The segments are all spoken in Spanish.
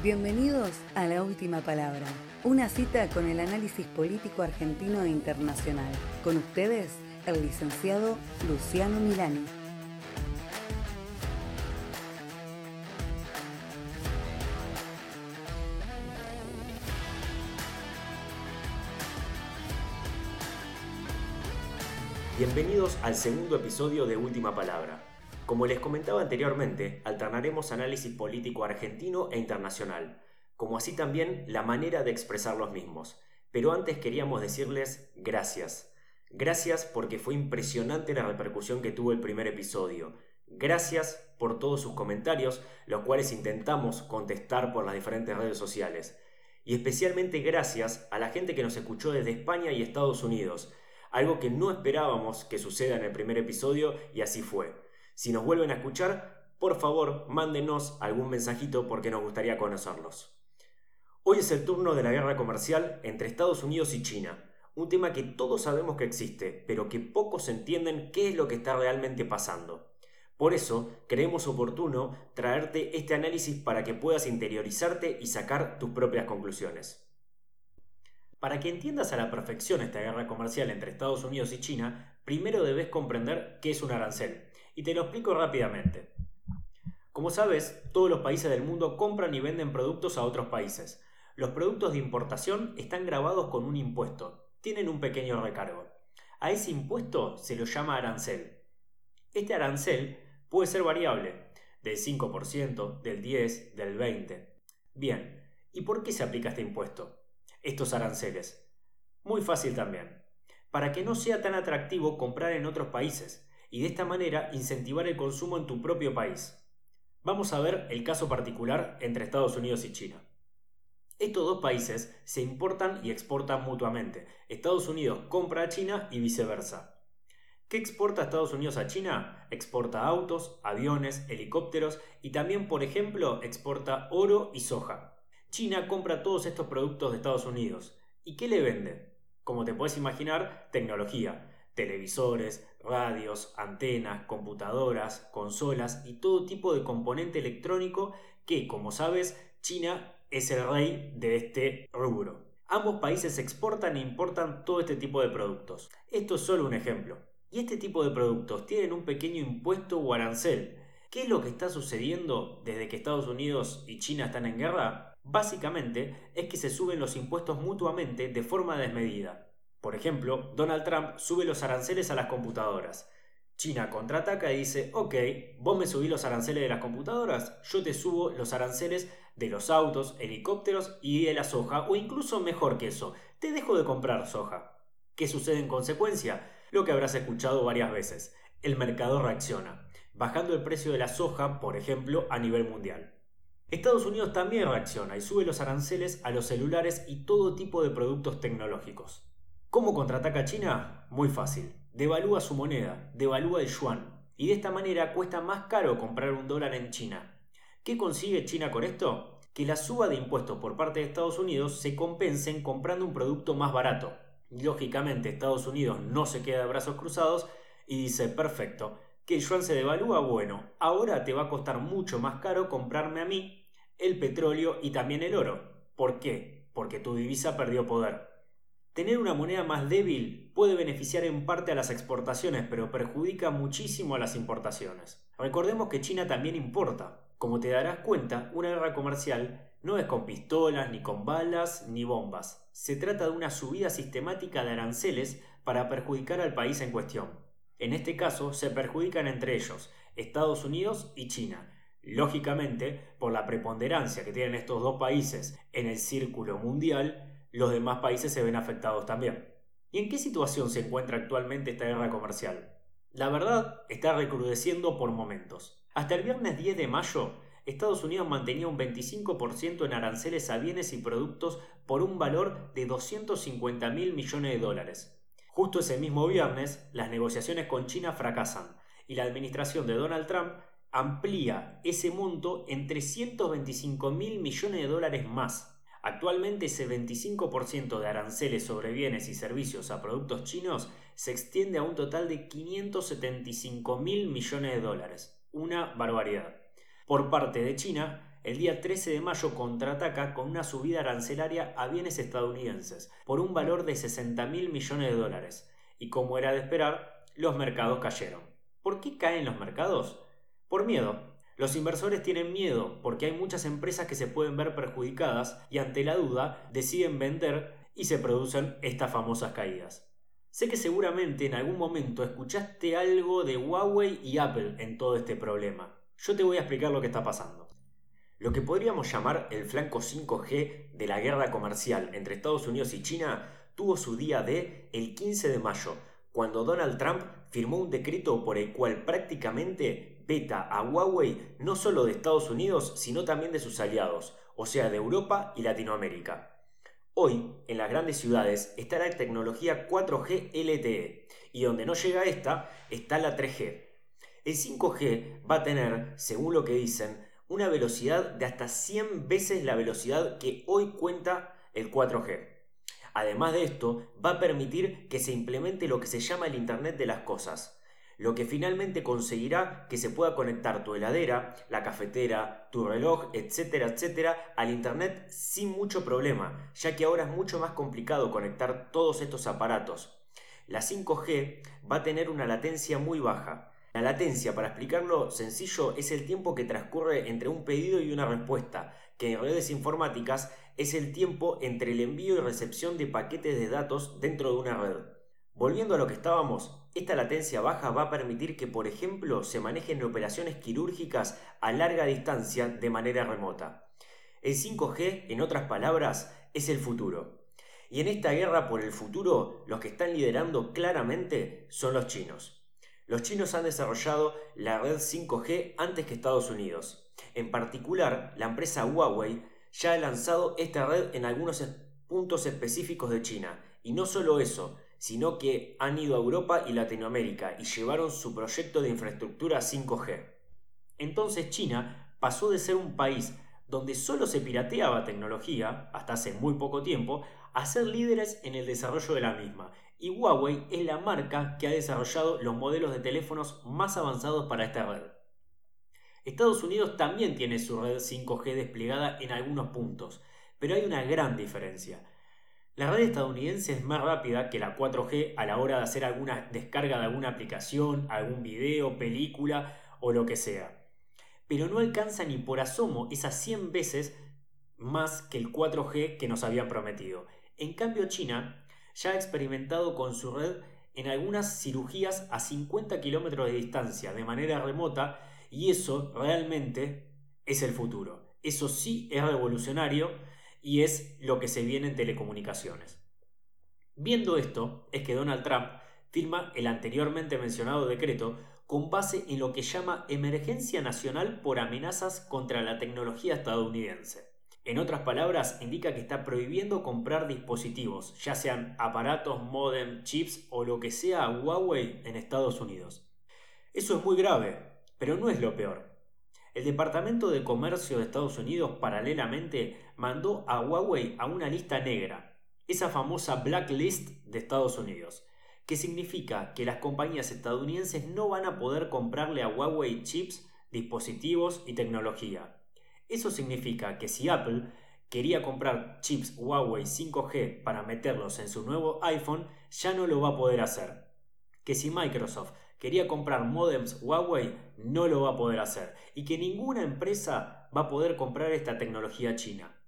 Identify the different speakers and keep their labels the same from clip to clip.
Speaker 1: Bienvenidos a La Última Palabra, una cita con el análisis político argentino e internacional. Con ustedes, el licenciado Luciano Milani.
Speaker 2: Bienvenidos al segundo episodio de Última Palabra. Como les comentaba anteriormente, alternaremos análisis político argentino e internacional, como así también la manera de expresar los mismos. Pero antes queríamos decirles gracias. Gracias porque fue impresionante la repercusión que tuvo el primer episodio. Gracias por todos sus comentarios, los cuales intentamos contestar por las diferentes redes sociales. Y especialmente gracias a la gente que nos escuchó desde España y Estados Unidos algo que no esperábamos que suceda en el primer episodio y así fue. Si nos vuelven a escuchar, por favor, mándenos algún mensajito porque nos gustaría conocerlos. Hoy es el turno de la guerra comercial entre Estados Unidos y China, un tema que todos sabemos que existe, pero que pocos entienden qué es lo que está realmente pasando. Por eso, creemos oportuno traerte este análisis para que puedas interiorizarte y sacar tus propias conclusiones. Para que entiendas a la perfección esta guerra comercial entre Estados Unidos y China, primero debes comprender qué es un arancel. Y te lo explico rápidamente. Como sabes, todos los países del mundo compran y venden productos a otros países. Los productos de importación están grabados con un impuesto, tienen un pequeño recargo. A ese impuesto se lo llama arancel. Este arancel puede ser variable, del 5%, del 10%, del 20%. Bien, ¿y por qué se aplica este impuesto? estos aranceles? Muy fácil también. Para que no sea tan atractivo comprar en otros países y de esta manera incentivar el consumo en tu propio país. Vamos a ver el caso particular entre Estados Unidos y China. Estos dos países se importan y exportan mutuamente. Estados Unidos compra a China y viceversa. ¿Qué exporta Estados Unidos a China? Exporta autos, aviones, helicópteros y también, por ejemplo, exporta oro y soja. China compra todos estos productos de Estados Unidos. ¿Y qué le vende? Como te puedes imaginar, tecnología. Televisores, radios, antenas, computadoras, consolas y todo tipo de componente electrónico que, como sabes, China es el rey de este rubro. Ambos países exportan e importan todo este tipo de productos. Esto es solo un ejemplo. Y este tipo de productos tienen un pequeño impuesto o arancel. ¿Qué es lo que está sucediendo desde que Estados Unidos y China están en guerra? Básicamente es que se suben los impuestos mutuamente de forma desmedida. Por ejemplo, Donald Trump sube los aranceles a las computadoras. China contraataca y dice, ok, vos me subís los aranceles de las computadoras, yo te subo los aranceles de los autos, helicópteros y de la soja, o incluso mejor que eso, te dejo de comprar soja. ¿Qué sucede en consecuencia? Lo que habrás escuchado varias veces. El mercado reacciona, bajando el precio de la soja, por ejemplo, a nivel mundial. Estados Unidos también reacciona y sube los aranceles a los celulares y todo tipo de productos tecnológicos. ¿Cómo contraataca China? Muy fácil. Devalúa su moneda, devalúa el yuan, y de esta manera cuesta más caro comprar un dólar en China. ¿Qué consigue China con esto? Que la suba de impuestos por parte de Estados Unidos se compensen comprando un producto más barato. Lógicamente Estados Unidos no se queda de brazos cruzados y dice, perfecto, que el yuan se devalúa, bueno, ahora te va a costar mucho más caro comprarme a mí el petróleo y también el oro. ¿Por qué? Porque tu divisa perdió poder. Tener una moneda más débil puede beneficiar en parte a las exportaciones, pero perjudica muchísimo a las importaciones. Recordemos que China también importa. Como te darás cuenta, una guerra comercial no es con pistolas, ni con balas, ni bombas. Se trata de una subida sistemática de aranceles para perjudicar al país en cuestión. En este caso, se perjudican entre ellos Estados Unidos y China, Lógicamente, por la preponderancia que tienen estos dos países en el círculo mundial, los demás países se ven afectados también. ¿Y en qué situación se encuentra actualmente esta guerra comercial? La verdad está recrudeciendo por momentos. Hasta el viernes 10 de mayo, Estados Unidos mantenía un 25% en aranceles a bienes y productos por un valor de 250 mil millones de dólares. Justo ese mismo viernes, las negociaciones con China fracasan y la administración de Donald Trump amplía ese monto en 325 mil millones de dólares más. Actualmente ese 25% de aranceles sobre bienes y servicios a productos chinos se extiende a un total de 575 mil millones de dólares. Una barbaridad. Por parte de China, el día 13 de mayo contraataca con una subida arancelaria a bienes estadounidenses por un valor de 60 mil millones de dólares. Y como era de esperar, los mercados cayeron. ¿Por qué caen los mercados? Por miedo. Los inversores tienen miedo porque hay muchas empresas que se pueden ver perjudicadas y ante la duda deciden vender y se producen estas famosas caídas. Sé que seguramente en algún momento escuchaste algo de Huawei y Apple en todo este problema. Yo te voy a explicar lo que está pasando. Lo que podríamos llamar el flanco 5G de la guerra comercial entre Estados Unidos y China tuvo su día de el 15 de mayo, cuando Donald Trump firmó un decreto por el cual prácticamente veta a Huawei no solo de Estados Unidos, sino también de sus aliados, o sea, de Europa y Latinoamérica. Hoy, en las grandes ciudades, está la tecnología 4G LTE, y donde no llega esta, está la 3G. El 5G va a tener, según lo que dicen, una velocidad de hasta 100 veces la velocidad que hoy cuenta el 4G. Además de esto, va a permitir que se implemente lo que se llama el Internet de las Cosas, lo que finalmente conseguirá que se pueda conectar tu heladera, la cafetera, tu reloj, etcétera, etcétera, al Internet sin mucho problema, ya que ahora es mucho más complicado conectar todos estos aparatos. La 5G va a tener una latencia muy baja. La latencia, para explicarlo sencillo, es el tiempo que transcurre entre un pedido y una respuesta, que en redes informáticas es el tiempo entre el envío y recepción de paquetes de datos dentro de una red. Volviendo a lo que estábamos, esta latencia baja va a permitir que, por ejemplo, se manejen operaciones quirúrgicas a larga distancia de manera remota. El 5G, en otras palabras, es el futuro. Y en esta guerra por el futuro, los que están liderando claramente son los chinos. Los chinos han desarrollado la red 5G antes que Estados Unidos. En particular, la empresa Huawei ya ha lanzado esta red en algunos puntos específicos de China. Y no solo eso, sino que han ido a Europa y Latinoamérica y llevaron su proyecto de infraestructura 5G. Entonces China pasó de ser un país donde solo se pirateaba tecnología, hasta hace muy poco tiempo, a ser líderes en el desarrollo de la misma. Y Huawei es la marca que ha desarrollado los modelos de teléfonos más avanzados para esta red. Estados Unidos también tiene su red 5G desplegada en algunos puntos, pero hay una gran diferencia. La red estadounidense es más rápida que la 4G a la hora de hacer alguna descarga de alguna aplicación, algún video, película o lo que sea. Pero no alcanza ni por asomo esas 100 veces más que el 4G que nos habían prometido. En cambio, China ya ha experimentado con su red en algunas cirugías a 50 kilómetros de distancia de manera remota y eso realmente es el futuro. Eso sí es revolucionario y es lo que se viene en telecomunicaciones. Viendo esto, es que Donald Trump firma el anteriormente mencionado decreto con base en lo que llama Emergencia Nacional por amenazas contra la tecnología estadounidense. En otras palabras, indica que está prohibiendo comprar dispositivos, ya sean aparatos, modem, chips o lo que sea Huawei en Estados Unidos. Eso es muy grave, pero no es lo peor. El Departamento de Comercio de Estados Unidos paralelamente mandó a Huawei a una lista negra, esa famosa blacklist de Estados Unidos, que significa que las compañías estadounidenses no van a poder comprarle a Huawei chips, dispositivos y tecnología. Eso significa que si Apple quería comprar chips Huawei 5G para meterlos en su nuevo iPhone, ya no lo va a poder hacer. Que si Microsoft quería comprar modems Huawei, no lo va a poder hacer. Y que ninguna empresa va a poder comprar esta tecnología china.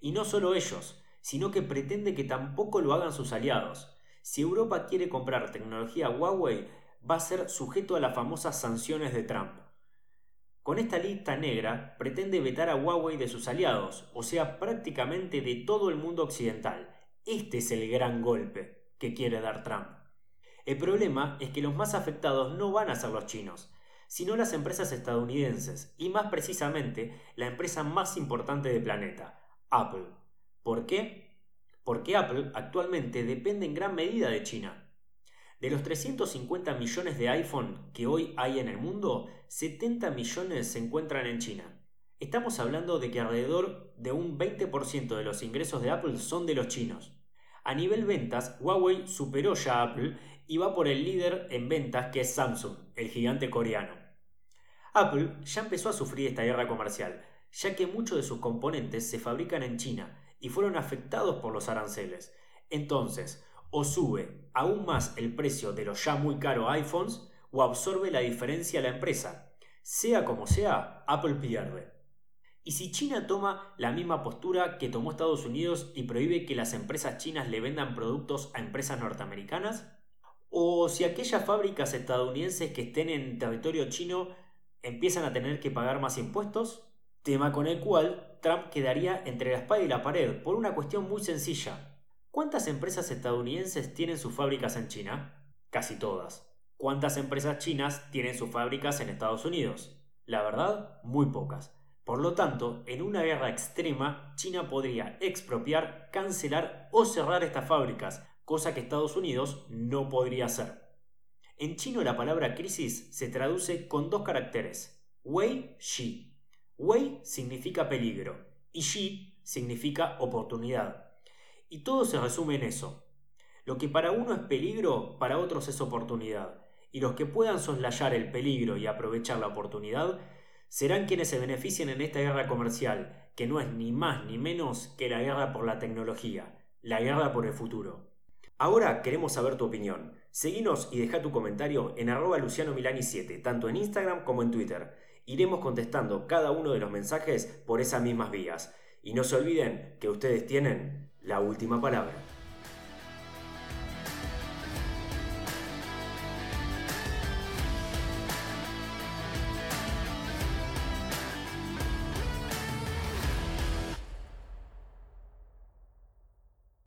Speaker 2: Y no solo ellos, sino que pretende que tampoco lo hagan sus aliados. Si Europa quiere comprar tecnología Huawei, va a ser sujeto a las famosas sanciones de Trump. Con esta lista negra pretende vetar a Huawei de sus aliados, o sea, prácticamente de todo el mundo occidental. Este es el gran golpe que quiere dar Trump. El problema es que los más afectados no van a ser los chinos, sino las empresas estadounidenses, y más precisamente la empresa más importante del planeta, Apple. ¿Por qué? Porque Apple actualmente depende en gran medida de China. De los 350 millones de iPhone que hoy hay en el mundo, 70 millones se encuentran en China. Estamos hablando de que alrededor de un 20% de los ingresos de Apple son de los chinos. A nivel ventas, Huawei superó ya a Apple y va por el líder en ventas que es Samsung, el gigante coreano. Apple ya empezó a sufrir esta guerra comercial, ya que muchos de sus componentes se fabrican en China y fueron afectados por los aranceles. Entonces, o sube aún más el precio de los ya muy caros iPhones o absorbe la diferencia a la empresa. Sea como sea, Apple pierde. ¿Y si China toma la misma postura que tomó Estados Unidos y prohíbe que las empresas chinas le vendan productos a empresas norteamericanas? ¿O si aquellas fábricas estadounidenses que estén en territorio chino empiezan a tener que pagar más impuestos? Tema con el cual Trump quedaría entre la espada y la pared por una cuestión muy sencilla. ¿Cuántas empresas estadounidenses tienen sus fábricas en China? Casi todas. ¿Cuántas empresas chinas tienen sus fábricas en Estados Unidos? La verdad, muy pocas. Por lo tanto, en una guerra extrema, China podría expropiar, cancelar o cerrar estas fábricas, cosa que Estados Unidos no podría hacer. En chino la palabra crisis se traduce con dos caracteres, Wei Shi. Wei significa peligro y Shi significa oportunidad. Y todo se resume en eso. Lo que para uno es peligro, para otros es oportunidad. Y los que puedan soslayar el peligro y aprovechar la oportunidad serán quienes se beneficien en esta guerra comercial, que no es ni más ni menos que la guerra por la tecnología, la guerra por el futuro. Ahora queremos saber tu opinión. Seguinos y deja tu comentario en arroba Luciano Milani 7, tanto en Instagram como en Twitter. Iremos contestando cada uno de los mensajes por esas mismas vías. Y no se olviden que ustedes tienen la última palabra.